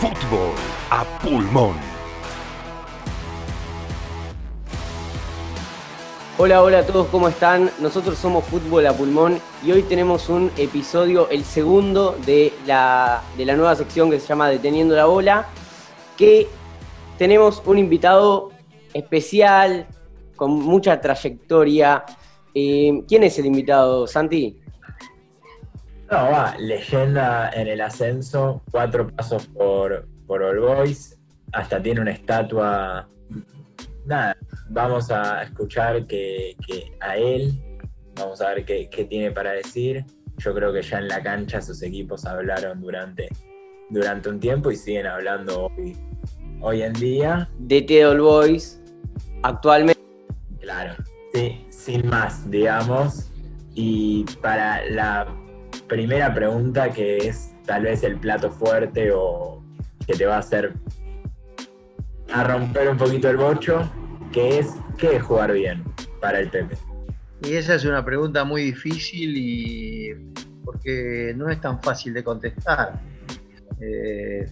Fútbol a pulmón. Hola, hola a todos, ¿cómo están? Nosotros somos Fútbol a Pulmón y hoy tenemos un episodio, el segundo de la, de la nueva sección que se llama Deteniendo la Bola, que tenemos un invitado especial, con mucha trayectoria. Eh, ¿Quién es el invitado, Santi? No, va, leyenda en el ascenso, cuatro pasos por, por All Boys, hasta tiene una estatua. Nada, vamos a escuchar que, a él, vamos a ver qué, tiene para decir. Yo creo que ya en la cancha sus equipos hablaron durante, durante un tiempo y siguen hablando hoy, hoy en día. DT All Boys, actualmente. Claro, sí, sin más, digamos. Y para la primera pregunta que es tal vez el plato fuerte o que te va a hacer a romper un poquito el bocho, que es ¿qué es jugar bien para el Pepe? Y esa es una pregunta muy difícil y porque no es tan fácil de contestar. Eh,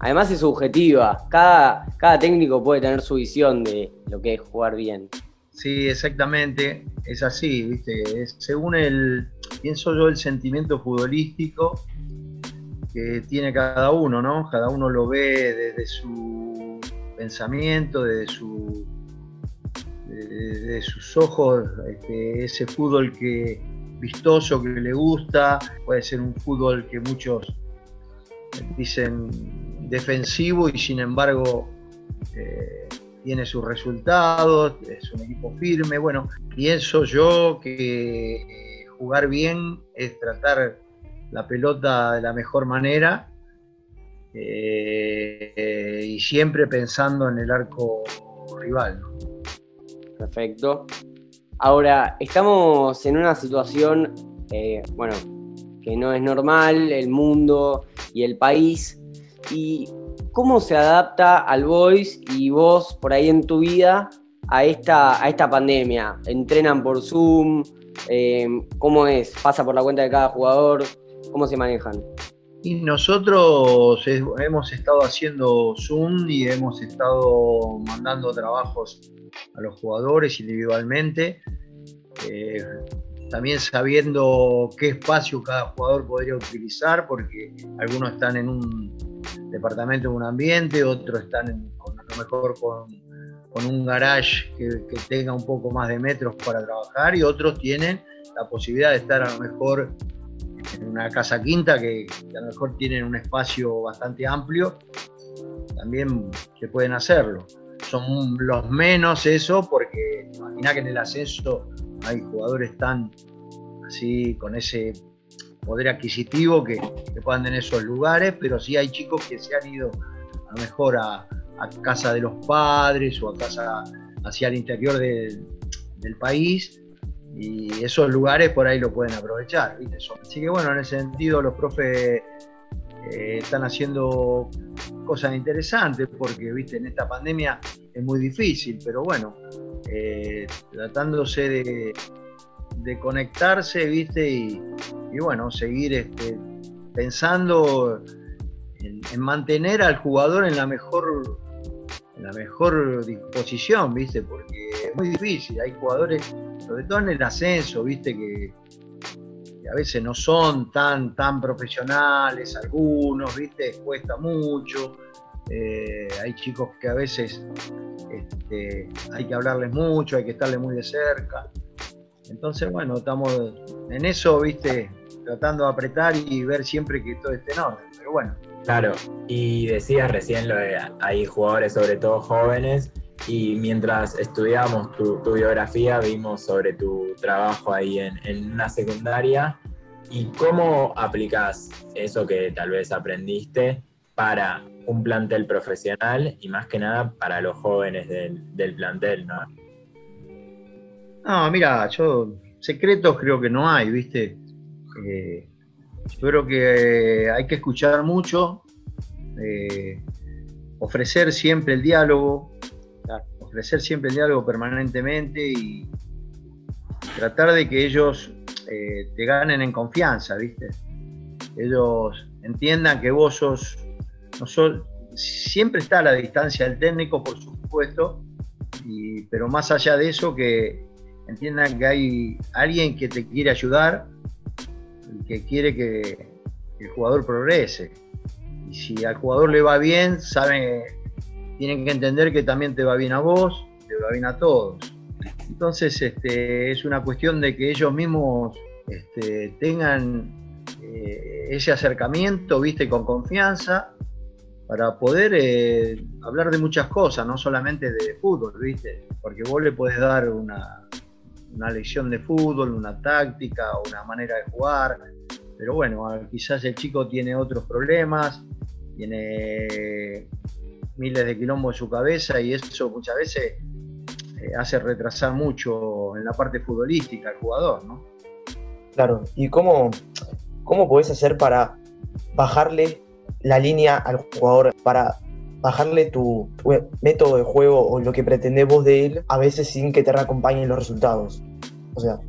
Además es subjetiva, cada, cada técnico puede tener su visión de lo que es jugar bien. Sí, exactamente, es así, ¿viste? Es según el, pienso yo, el sentimiento futbolístico que tiene cada uno, ¿no? Cada uno lo ve desde su pensamiento, desde, su, sus ojos, este, ese fútbol que vistoso que le gusta, puede ser un fútbol que muchos dicen defensivo y sin embargo eh, tiene sus resultados, es un equipo firme. Bueno, pienso yo que jugar bien es tratar la pelota de la mejor manera eh, y siempre pensando en el arco rival. Perfecto. Ahora, estamos en una situación, eh, bueno, que no es normal, el mundo y el país. Y ¿Cómo se adapta al voice y vos por ahí en tu vida a esta, a esta pandemia? ¿Entrenan por Zoom? Eh, ¿Cómo es? ¿Pasa por la cuenta de cada jugador? ¿Cómo se manejan? Y nosotros hemos estado haciendo Zoom y hemos estado mandando trabajos a los jugadores individualmente, eh, también sabiendo qué espacio cada jugador podría utilizar, porque algunos están en un departamento en un ambiente, otros están a lo mejor con, un garage que, tenga un poco más de metros para trabajar y otros tienen la posibilidad de estar a lo mejor en una casa quinta que, a lo mejor tienen un espacio bastante amplio, también se pueden hacerlo. Son los menos eso porque imagina que en el ascenso hay jugadores tan así con ese poder adquisitivo que, puedan tener esos lugares, pero sí hay chicos que se han ido a lo mejor a, casa de los padres o a casa hacia el interior del país y esos lugares por ahí lo pueden aprovechar. Así que bueno, en ese sentido los profes eh, están haciendo cosas interesantes porque viste en esta pandemia es muy difícil, pero bueno, eh, tratándose de, de conectarse, ¿viste? Y, bueno, seguir este, pensando en, mantener al jugador en la mejor la mejor disposición, ¿viste? Porque es muy difícil, hay jugadores, sobre todo en el ascenso, ¿viste? Que, a veces no son tan, tan profesionales, algunos, ¿viste? Cuesta mucho. Eh, hay chicos que a veces este, hay que hablarles mucho, hay que estarles muy de cerca. Entonces, bueno, estamos en eso, viste, tratando de apretar y ver siempre que todo esté en orden. Pero bueno. Claro, y decías recién lo de hay jugadores, sobre todo jóvenes, y mientras estudiamos tu, biografía, vimos sobre tu trabajo ahí en, una secundaria y cómo aplicas eso que tal vez aprendiste para un plantel profesional y más que nada para los jóvenes del plantel, ¿no? No, mira, yo secretos creo que no hay, ¿viste? Eh, yo creo que hay que escuchar mucho, eh, ofrecer siempre el diálogo, ofrecer siempre el diálogo permanentemente y tratar de que ellos eh, te ganen en confianza, ¿viste? Ellos entiendan que vos sos siempre está a la distancia del técnico, por supuesto, pero más allá de eso, que entiendan que hay alguien que te quiere ayudar y que quiere que el jugador progrese. Y si al jugador le va bien, saben, tienen que entender que también te va bien a vos, te va bien a todos. Entonces este, es una cuestión de que ellos mismos este, tengan eh, ese acercamiento, viste, con confianza, para poder eh, hablar de muchas cosas, no solamente de fútbol, viste, porque vos le podés dar una, una lección de fútbol, una táctica, una manera de jugar, pero bueno, quizás el chico tiene otros problemas, tiene miles de quilombos en su cabeza y eso muchas veces eh, hace retrasar mucho en la parte futbolística al jugador, ¿no? Claro, ¿y cómo, cómo podés hacer para bajarle la línea al jugador, para bajarle tu, método de juego o lo que pretendés vos de él, a veces sin que te reacompañen los resultados? O sea,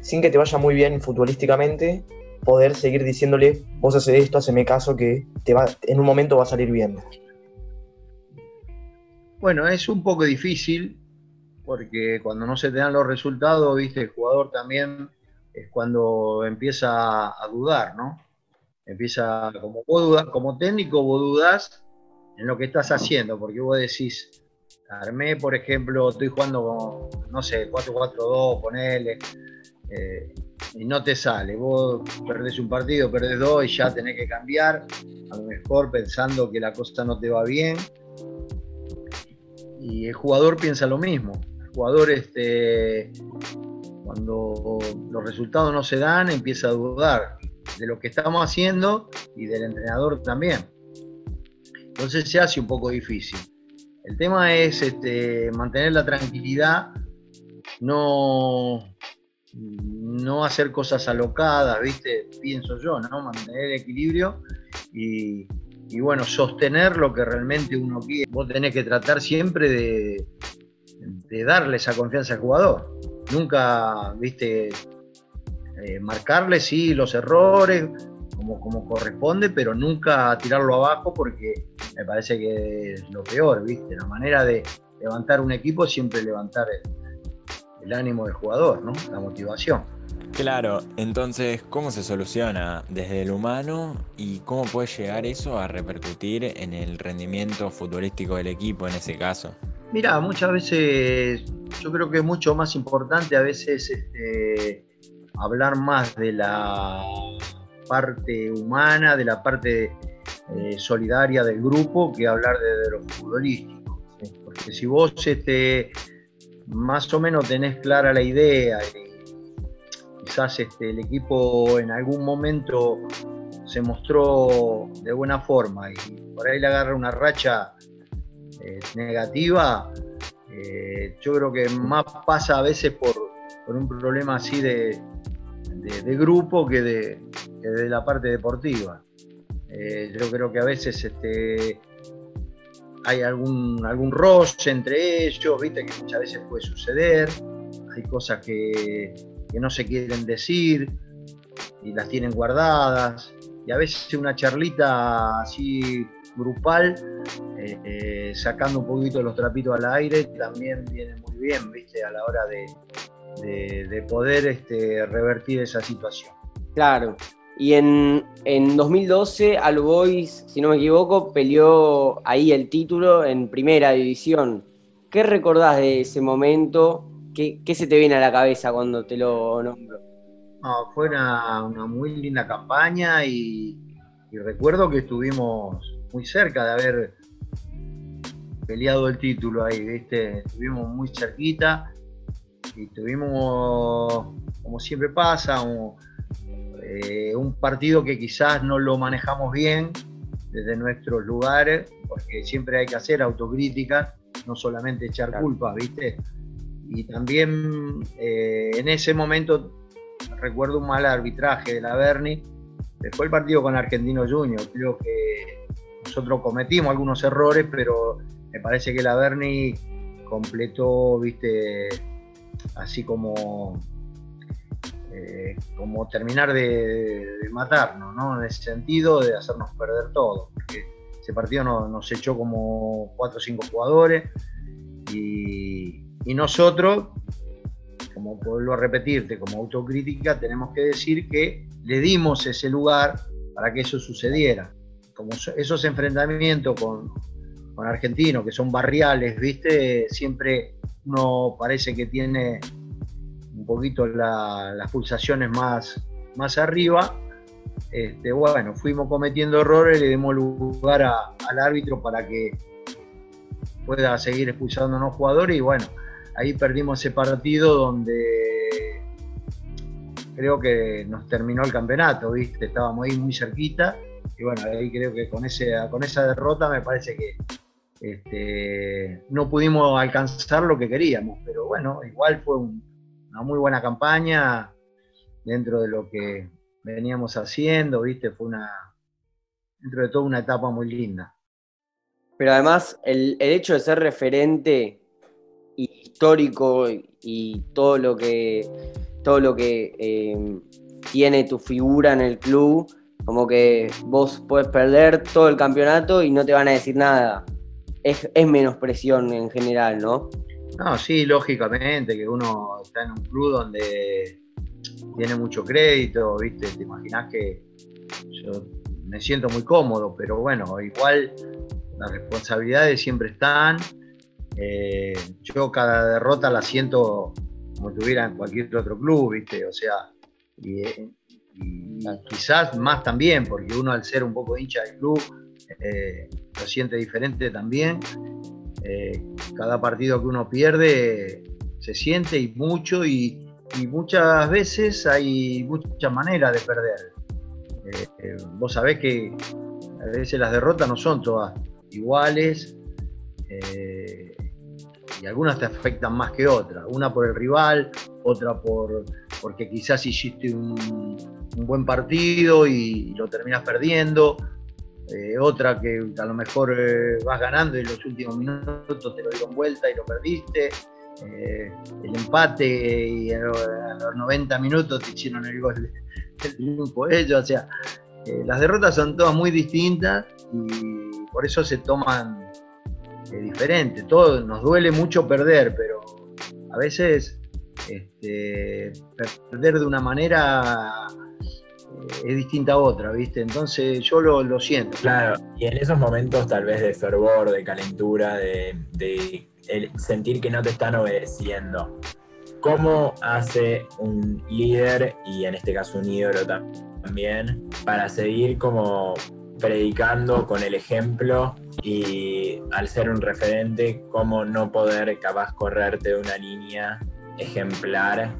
sin que te vaya muy bien futbolísticamente, poder seguir diciéndole, vos haces esto, haceme caso, que te va, en un momento va a salir bien. Bueno, es un poco difícil porque cuando no se te dan los resultados, viste, el jugador también es cuando empieza a dudar, ¿no? Empieza, como vos como técnico vos dudás en lo que estás haciendo, porque vos decís, armé, por ejemplo, estoy jugando con, no sé, 4-4-2, ponele, eh, y no te sale. Vos perdés un partido, perdés dos y ya tenés que cambiar, a lo mejor pensando que la cosa no te va bien. Y el jugador piensa lo mismo. El jugador, este, cuando los resultados no se dan, empieza a dudar de lo que estamos haciendo y del entrenador también. Entonces se hace un poco difícil. El tema es este, mantener la tranquilidad, no, no hacer cosas alocadas, ¿viste? Pienso yo, ¿no? Mantener el equilibrio y, bueno, sostener lo que realmente uno quiere. Vos tenés que tratar siempre de, darle esa confianza al jugador. Nunca, ¿viste? Eh, marcarle, sí, los errores, como, como corresponde, pero nunca tirarlo abajo porque me parece que es lo peor, ¿viste? La manera de levantar un equipo es siempre levantar el, el ánimo del jugador, ¿no? La motivación. Claro, entonces, ¿cómo se soluciona desde el humano y cómo puede llegar eso a repercutir en el rendimiento futbolístico del equipo en ese caso? Mira, muchas veces yo creo que es mucho más importante a veces este, hablar más de la parte humana, de la parte eh, solidaria del grupo, que hablar de, lo futbolístico. Porque si vos este, más o menos tenés clara la idea y quizás este, el equipo en algún momento se mostró de buena forma y por ahí le agarra una racha eh, negativa, eh, yo creo que más pasa a veces por, un problema así de, grupo que de, la parte deportiva. Eh, yo creo que a veces este, hay algún, algún roce entre ellos, viste que muchas veces puede suceder, hay cosas que, no se quieren decir y las tienen guardadas, y a veces una charlita así grupal, eh, eh, sacando un poquito los trapitos al aire, también viene muy bien, viste, a la hora de, de, poder este, revertir esa situación. Claro, y en, en 2012, Al Boys, si no me equivoco, peleó ahí el título en primera división. ¿Qué recordás de ese momento? ¿Qué, se te viene a la cabeza cuando te lo nombro? fue una, muy linda campaña y, recuerdo que estuvimos muy cerca de haber peleado el título ahí, ¿viste? Estuvimos muy cerquita y tuvimos, como siempre pasa, un, eh, un partido que quizás no lo manejamos bien desde nuestros lugares, porque siempre hay que hacer autocrítica, no solamente echar culpas, ¿viste? Y también eh, en ese momento recuerdo un mal arbitraje de la Berni. Después el partido con Argentino Junior, creo que nosotros cometimos algunos errores, pero me parece que la Berni completó, viste, así como como terminar de, matarnos, ¿no? En ese sentido, de hacernos perder todo. Porque ese partido nos echó como 4 o 5 jugadores y, y nosotros, como vuelvo a repetirte, como autocrítica, tenemos que decir que le dimos ese lugar para que eso sucediera. Como esos enfrentamientos con, con argentinos, que son barriales, ¿viste? Siempre uno parece que tiene un poquito las pulsaciones más, más arriba. Este, bueno, fuimos cometiendo errores, le dimos lugar al árbitro para que pueda seguir expulsándonos jugadores y bueno, ahí perdimos ese partido donde creo que nos terminó el campeonato, ¿viste? Estábamos ahí muy cerquita y bueno, ahí creo que con, ese, con esa derrota me parece que este, no pudimos alcanzar lo que queríamos, pero bueno, igual fue muy buena campaña dentro de lo que veníamos haciendo, ¿viste? Fue una, dentro de todo una etapa muy linda. Pero además, el, el hecho de ser referente histórico y todo lo que, todo lo que eh, tiene tu figura en el club, como que vos puedes perder todo el campeonato y no te van a decir nada. Es, menos presión en general, ¿no? No, sí, lógicamente, que uno está en un club donde tiene mucho crédito, ¿viste? Te imaginas que yo me siento muy cómodo, pero bueno, igual las responsabilidades siempre están eh, yo cada derrota la siento como tuviera en cualquier otro club, ¿viste? O sea, y, quizás más también, porque uno al ser un poco hincha del club eh, lo siente diferente también. Eh, cada partido que uno pierde se siente y mucho y, muchas veces hay muchas maneras de perder. vos sabés que a veces las derrotas no son todas iguales y algunas te afectan más que otras. Una por el rival, otra por porque quizás hiciste un, buen partido y, lo terminas perdiendo. Eh, otra que a lo mejor eh, vas ganando y en los últimos minutos te lo dieron vuelta y lo perdiste. Eh, el empate y a los, 90 minutos te hicieron el gol del triunfo ellos. O sea, las derrotas son todas muy distintas y por eso se toman diferente. Todo nos duele mucho perder, pero a veces este, perder de una manera es distinta a otra, ¿viste? Entonces yo lo, siento. Claro, y en esos momentos tal vez de fervor, de calentura, de, sentir que no te están obedeciendo, ¿cómo hace un líder, y en este caso un ídolo también, para seguir como predicando con el ejemplo y al ser un referente, cómo no poder capaz correrte de una línea ejemplar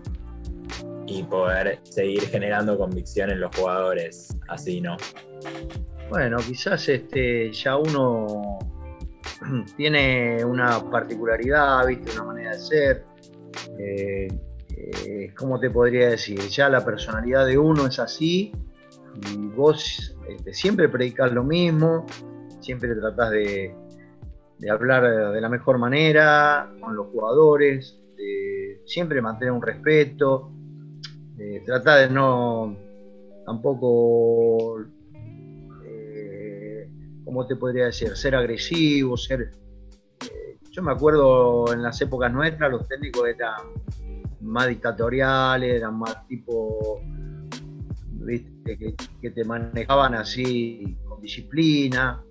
y poder seguir generando convicción en los jugadores, así, ¿no? Bueno, quizás este, ya uno tiene una particularidad, ¿viste? una manera de ser. Eh, eh, ¿Cómo te podría decir? Ya la personalidad de uno es así y vos este, siempre predicas lo mismo, siempre tratás de, hablar de la mejor manera con los jugadores, siempre mantener un respeto, de tratar de no tampoco, eh, ¿cómo te podría decir? Ser agresivo, ser... Eh, yo me acuerdo en las épocas nuestras los técnicos eran más dictatoriales, eran más tipo que, te manejaban así con disciplina.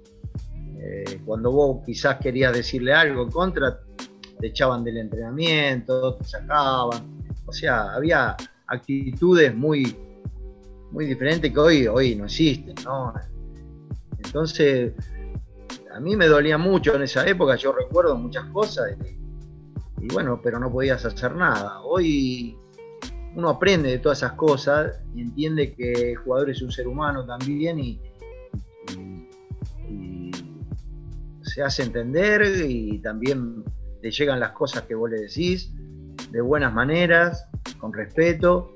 Eh, cuando vos quizás querías decirle algo en contra, te echaban del entrenamiento, te sacaban. O sea, había actitudes muy, muy diferentes que hoy, hoy no existen, Entonces, a mí me dolía mucho en esa época, yo recuerdo muchas cosas y bueno, pero no podías hacer nada. Hoy uno aprende de todas esas cosas y entiende que el jugador es un ser humano también y, se hace entender y también le llegan las cosas que vos le decís de buenas maneras, con respeto.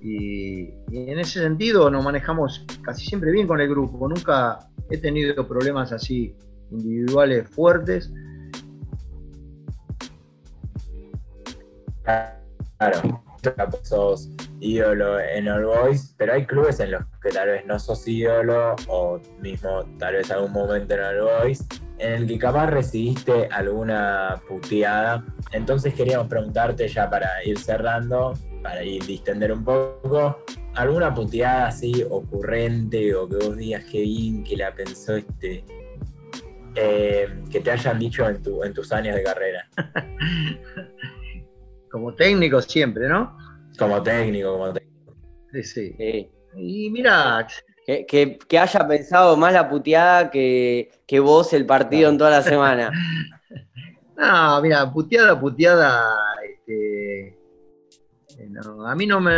Y, en ese sentido nos manejamos casi siempre bien con el grupo. Nunca he tenido problemas así individuales fuertes. Claro sos ídolo en All Boys, pero hay clubes en los que tal vez no sos ídolo o mismo tal vez algún momento en All Boys en el que capaz recibiste alguna puteada. Entonces queríamos preguntarte ya para ir cerrando, para ir distender un poco, alguna puteada así ocurrente o que vos digas que bien que la pensó este eh, que te hayan dicho en, tu, en tus años de carrera. Como técnico siempre, ¿no? Como técnico, como técnico. Sí, sí. Sí. Y mira, Que, que- que haya pensado más la puteada que, que vos el partido en toda la semana. no, mira, puteada, puteada, este, no, a mí no me,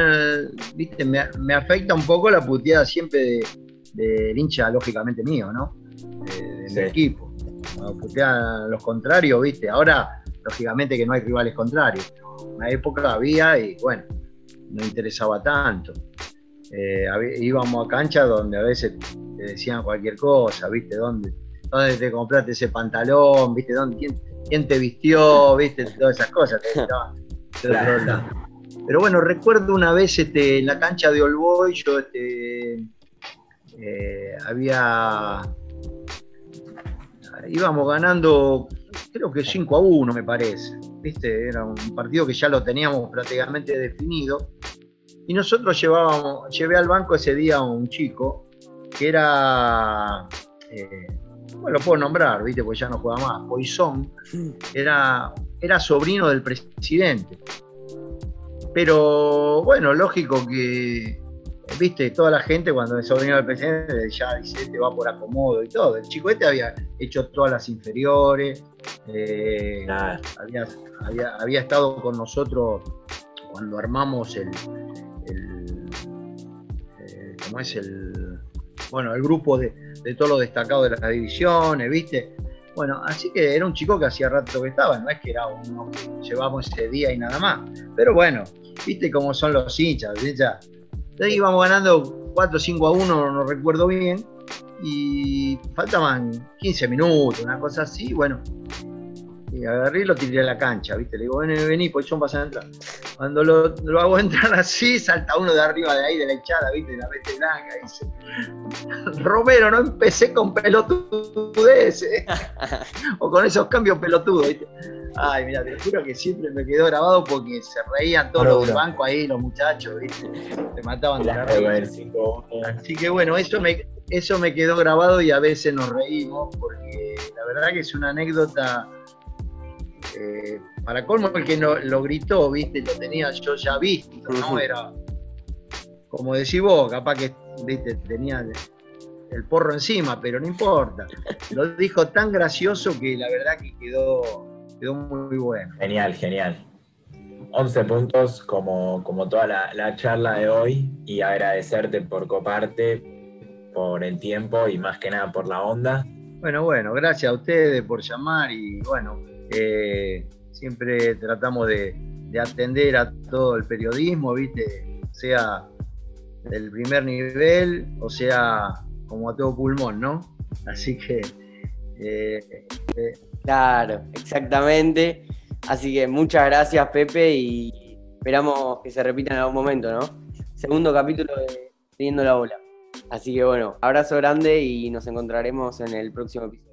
viste, me, me afecta un poco la puteada siempre de- del hincha, lógicamente mío, ¿no? De, de Sí. equipo. Cuando putean los contrarios, viste, ahora, lógicamente que no hay rivales contrarios. En una época había y bueno, no interesaba tanto. Eh, íbamos a canchas donde a veces te decían cualquier cosa, ¿viste? ¿Dónde, dónde te compraste ese pantalón? ¿Viste? ¿Dónde, quién, quién te vistió? ¿Viste? Todas esas cosas. te. Pero bueno, recuerdo una vez este, en la cancha de Olboy, yo este, eh, había. íbamos ganando, creo que 5 a 1, me parece. ¿Viste? Era un partido que ya lo teníamos prácticamente definido. Y nosotros llevábamos, llevé al banco ese día a un chico que era. eh, bueno, lo puedo nombrar, ¿viste? Porque ya no juega más. Poisson era, era sobrino del presidente. Pero bueno, lógico que, viste, toda la gente cuando es sobrino del presidente ya dice, este va por acomodo y todo. El chico este había hecho todas las inferiores, eh, había, había, había estado con nosotros cuando armamos el eh, ¿cómo es el bueno el grupo de, de todos los destacados de las divisiones, ¿viste? Bueno, así que era un chico que hacía rato que estaba, no es que era uno que llevamos ese día y nada más. Pero bueno, viste cómo son los hinchas, los hinchas. Entonces íbamos ganando 4 o 5 a 1, no recuerdo bien, y faltaban 15 minutos, una cosa así, bueno, y agarré y lo tiré a la cancha, ¿viste? Le digo, vení, vení, pues son pasan a entrar. Cuando lo, lo hago entrar así, salta uno de arriba de ahí, de la hinchada, ¿viste? De la veste blanca, dice, Romero, no empecé con pelotudeces, o con esos cambios pelotudos, ¿viste? Ay, mira, te juro que siempre me quedó grabado porque se reían todos los del banco ahí, los muchachos, ¿viste? Se mataban de la la con risa. el 5-1. Así que bueno, eso me, eso me quedó grabado y a veces nos reímos porque la verdad que es una anécdota. Eh, para colmo, el que no, lo gritó, viste, lo tenía yo ya visto, ¿no? Era como decís vos, capaz que viste, tenía el, el porro encima, pero no importa. Lo dijo tan gracioso que la verdad que quedó, quedó muy bueno. Genial, genial. 11 puntos como, como toda la, la charla de hoy y agradecerte por coparte, por el tiempo y más que nada por la onda. Bueno, bueno, gracias a ustedes por llamar y bueno, eh, siempre tratamos de, de atender a todo el periodismo, ¿viste? Sea del primer nivel o sea como a todo pulmón, ¿no? Así que eh, Claro, exactamente. Así que muchas gracias, Pepe, y esperamos que se repita en algún momento, ¿no? Segundo capítulo de Teniendo la Bola. Así que bueno, abrazo grande y nos encontraremos en el próximo episodio.